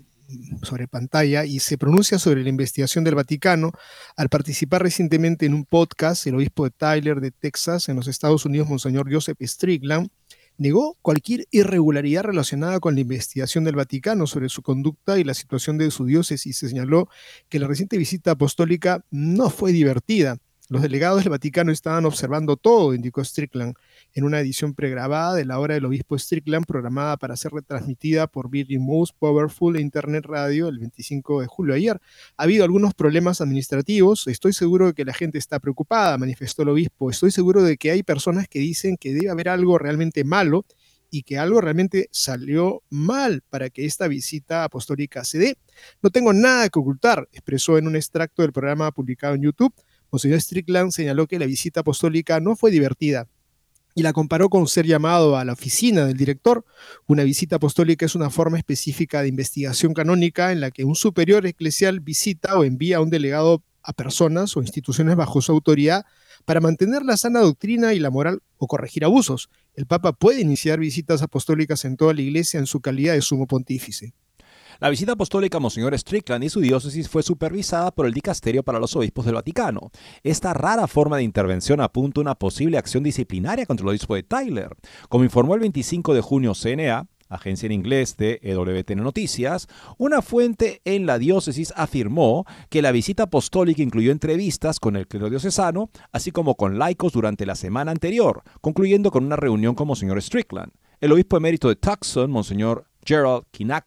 sobre pantalla y se pronuncia sobre la investigación del Vaticano al participar recientemente en un podcast, el obispo de Tyler de Texas, en los Estados Unidos, Monseñor Joseph Strickland, negó cualquier irregularidad relacionada con la investigación del Vaticano sobre su conducta y la situación de su diócesis y señaló que la reciente visita apostólica no fue divertida. Los delegados del Vaticano estaban observando todo, indicó Strickland, en una edición pregrabada de la obra del obispo Strickland programada para ser retransmitida por Virgin Most Powerful e Internet Radio el 25 de julio ayer. Ha habido algunos problemas administrativos, estoy seguro de que la gente está preocupada, manifestó el obispo, estoy seguro de que hay personas que dicen que debe haber algo realmente malo y que algo realmente salió mal para que esta visita apostólica se dé. No tengo nada que ocultar, expresó en un extracto del programa publicado en YouTube. Monseñor Strickland señaló que la visita apostólica no fue divertida y la comparó con ser llamado a la oficina del director. Una visita apostólica es una forma específica de investigación canónica en la que un superior eclesial visita o envía a un delegado a personas o instituciones bajo su autoridad para mantener la sana doctrina y la moral o corregir abusos. El Papa puede iniciar visitas apostólicas en toda la Iglesia en su calidad de sumo pontífice. La visita apostólica a Monseñor Strickland y su diócesis fue supervisada por el Dicasterio para los Obispos del Vaticano. Esta rara forma de intervención apunta a una posible acción disciplinaria contra el obispo de Tyler. Como informó el 25 de junio CNA, agencia en inglés de EWTN Noticias, una fuente en la diócesis afirmó que la visita apostólica incluyó entrevistas con el clero diocesano, así como con laicos durante la semana anterior, concluyendo con una reunión con Monseñor Strickland. El obispo emérito de Tucson, Monseñor Gerald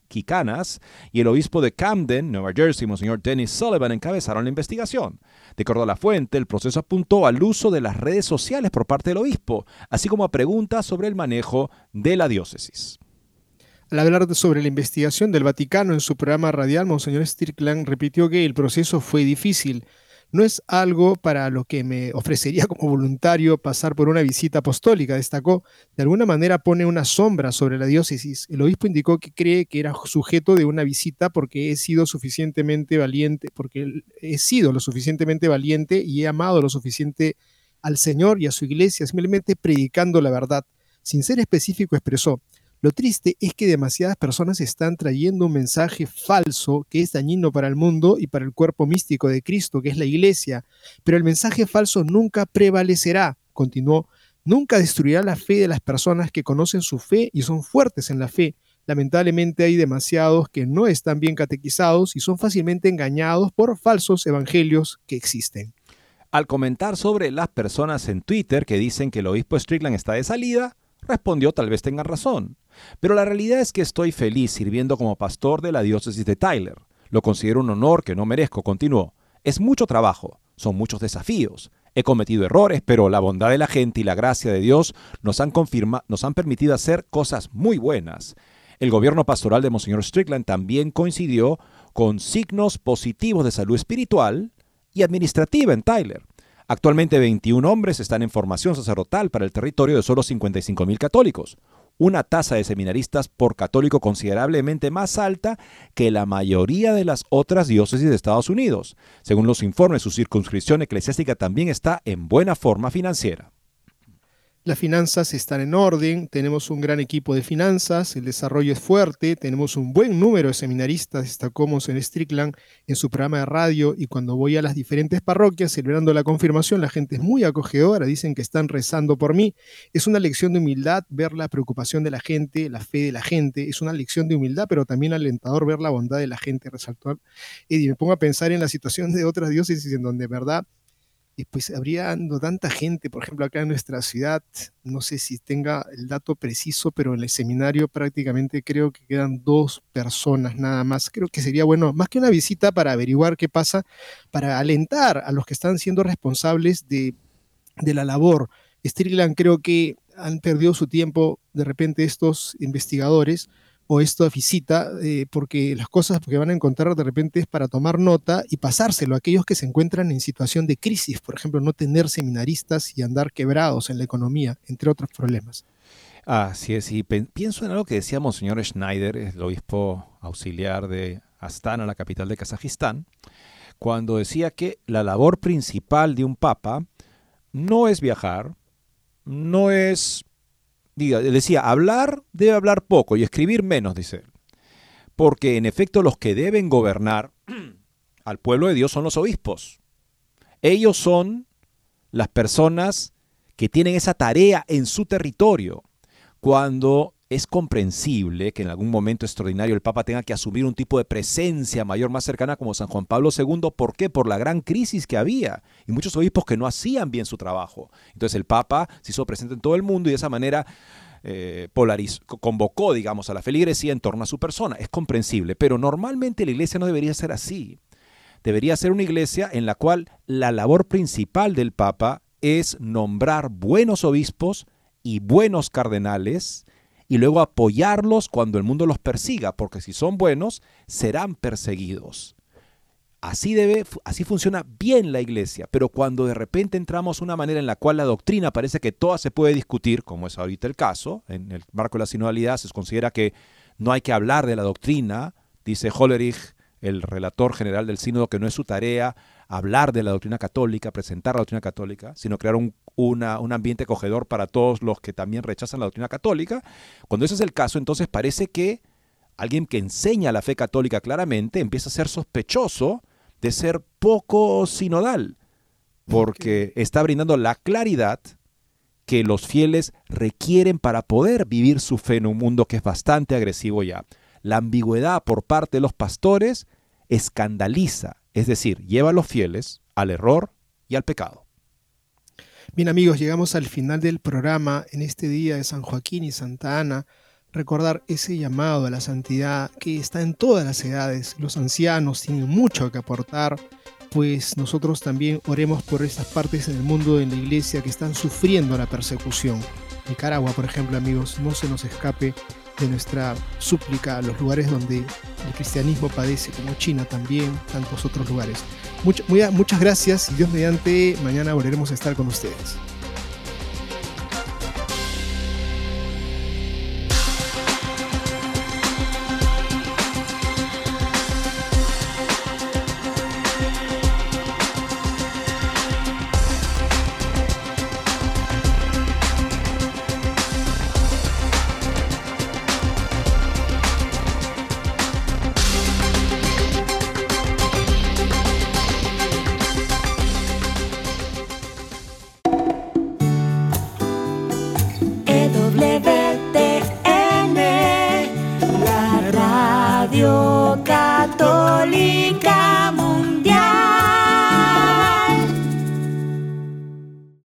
Kikanas y el obispo de Camden, Nueva Jersey, Monseñor Dennis Sullivan, encabezaron la investigación. De acuerdo a la fuente, el proceso apuntó al uso de las redes sociales por parte del obispo, así como a preguntas sobre el manejo de la diócesis. Al hablar sobre la investigación del Vaticano en su programa radial, Monseñor Strickland repitió que el proceso fue difícil. No es algo para lo que me ofrecería como voluntario pasar por una visita apostólica, destacó. De alguna manera pone una sombra sobre la diócesis. El obispo indicó que cree que era sujeto de una visita porque he sido suficientemente valiente, porque he sido lo suficientemente valiente y he amado lo suficiente al Señor y a su iglesia, simplemente predicando la verdad. Sin ser específico, expresó, lo triste es que demasiadas personas están trayendo un mensaje falso que es dañino para el mundo y para el cuerpo místico de Cristo, que es la iglesia. Pero el mensaje falso nunca prevalecerá, continuó, nunca destruirá la fe de las personas que conocen su fe y son fuertes en la fe. Lamentablemente hay demasiados que no están bien catequizados y son fácilmente engañados por falsos evangelios que existen. Al comentar sobre las personas en Twitter que dicen que el obispo Strickland está de salida, respondió tal vez tengan razón. Pero la realidad es que estoy feliz sirviendo como pastor de la diócesis de Tyler. Lo considero un honor que no merezco, continuó. Es mucho trabajo, son muchos desafíos. He cometido errores, pero la bondad de la gente y la gracia de Dios nos han, nos han permitido hacer cosas muy buenas. El gobierno pastoral de Monseñor Strickland también coincidió con signos positivos de salud espiritual y administrativa en Tyler. Actualmente 21 hombres están en formación sacerdotal para el territorio de solo 55.000 católicos, una tasa de seminaristas por católico considerablemente más alta que la mayoría de las otras diócesis de Estados Unidos. Según los informes, su circunscripción eclesiástica también está en buena forma financiera. Las finanzas están en orden, tenemos un gran equipo de finanzas, el desarrollo es fuerte, tenemos un buen número de seminaristas, destacamos en Strickland en su programa de radio y cuando voy a las diferentes parroquias celebrando la confirmación, la gente es muy acogedora, dicen que están rezando por mí. Es una lección de humildad ver la preocupación de la gente, la fe de la gente, es una lección de humildad, pero también alentador ver la bondad de la gente, resaltó. Y me pongo a pensar en la situación de otras diócesis en donde, verdad, y pues habría tanta gente, por ejemplo, acá en nuestra ciudad, no sé si tenga el dato preciso, pero en el seminario prácticamente creo que quedan dos personas nada más. Creo que sería bueno, más que una visita para averiguar qué pasa, para alentar a los que están siendo responsables de, de la labor. Strickland creo que han perdido su tiempo de repente estos investigadores o esta visita, eh, porque las cosas que van a encontrar de repente es para tomar nota y pasárselo a aquellos que se encuentran en situación de crisis, por ejemplo, no tener seminaristas y andar quebrados en la economía, entre otros problemas. Así es, y pienso en algo que decía Monseñor Schneider, el obispo auxiliar de Astana, la capital de Kazajistán, cuando decía que la labor principal de un papa no es viajar, no es diga, decía, hablar debe hablar poco y escribir menos, dice Porque en efecto los que deben gobernar al pueblo de Dios son los obispos. Ellos son las personas que tienen esa tarea en su territorio. Cuando es comprensible que en algún momento extraordinario el Papa tenga que asumir un tipo de presencia mayor, más cercana como San Juan Pablo II. ¿Por qué? Por la gran crisis que había y muchos obispos que no hacían bien su trabajo. Entonces el Papa se hizo presente en todo el mundo y de esa manera eh, convocó, digamos, a la feligresía en torno a su persona. Es comprensible, pero normalmente la iglesia no debería ser así. Debería ser una iglesia en la cual la labor principal del Papa es nombrar buenos obispos y buenos cardenales y luego apoyarlos cuando el mundo los persiga, porque si son buenos, serán perseguidos. Así debe, así funciona bien la iglesia, pero cuando de repente entramos a una manera en la cual la doctrina parece que toda se puede discutir, como es ahorita el caso, en el marco de la sinodalidad se considera que no hay que hablar de la doctrina, dice Hollerich, el relator general del sínodo, que no es su tarea hablar de la doctrina católica, presentar la doctrina católica, sino crear un, un ambiente acogedor para todos los que también rechazan la doctrina católica. Cuando ese es el caso, entonces parece que alguien que enseña la fe católica claramente empieza a ser sospechoso de ser poco sinodal, porque está brindando la claridad que los fieles requieren para poder vivir su fe en un mundo que es bastante agresivo ya. La ambigüedad por parte de los pastores escandaliza, es decir, lleva a los fieles al error y al pecado. Bien amigos, llegamos al final del programa en este día de San Joaquín y Santa Ana. Recordar ese llamado a la santidad que está en todas las edades. Los ancianos tienen mucho que aportar, pues nosotros también oremos por estas partes en el mundo de la iglesia que están sufriendo la persecución. Nicaragua, por ejemplo, amigos, no se nos escape de nuestra súplica a los lugares donde el cristianismo padece, como China también, tantos otros lugares. muchas gracias y Dios mediante, mañana volveremos a estar con ustedes.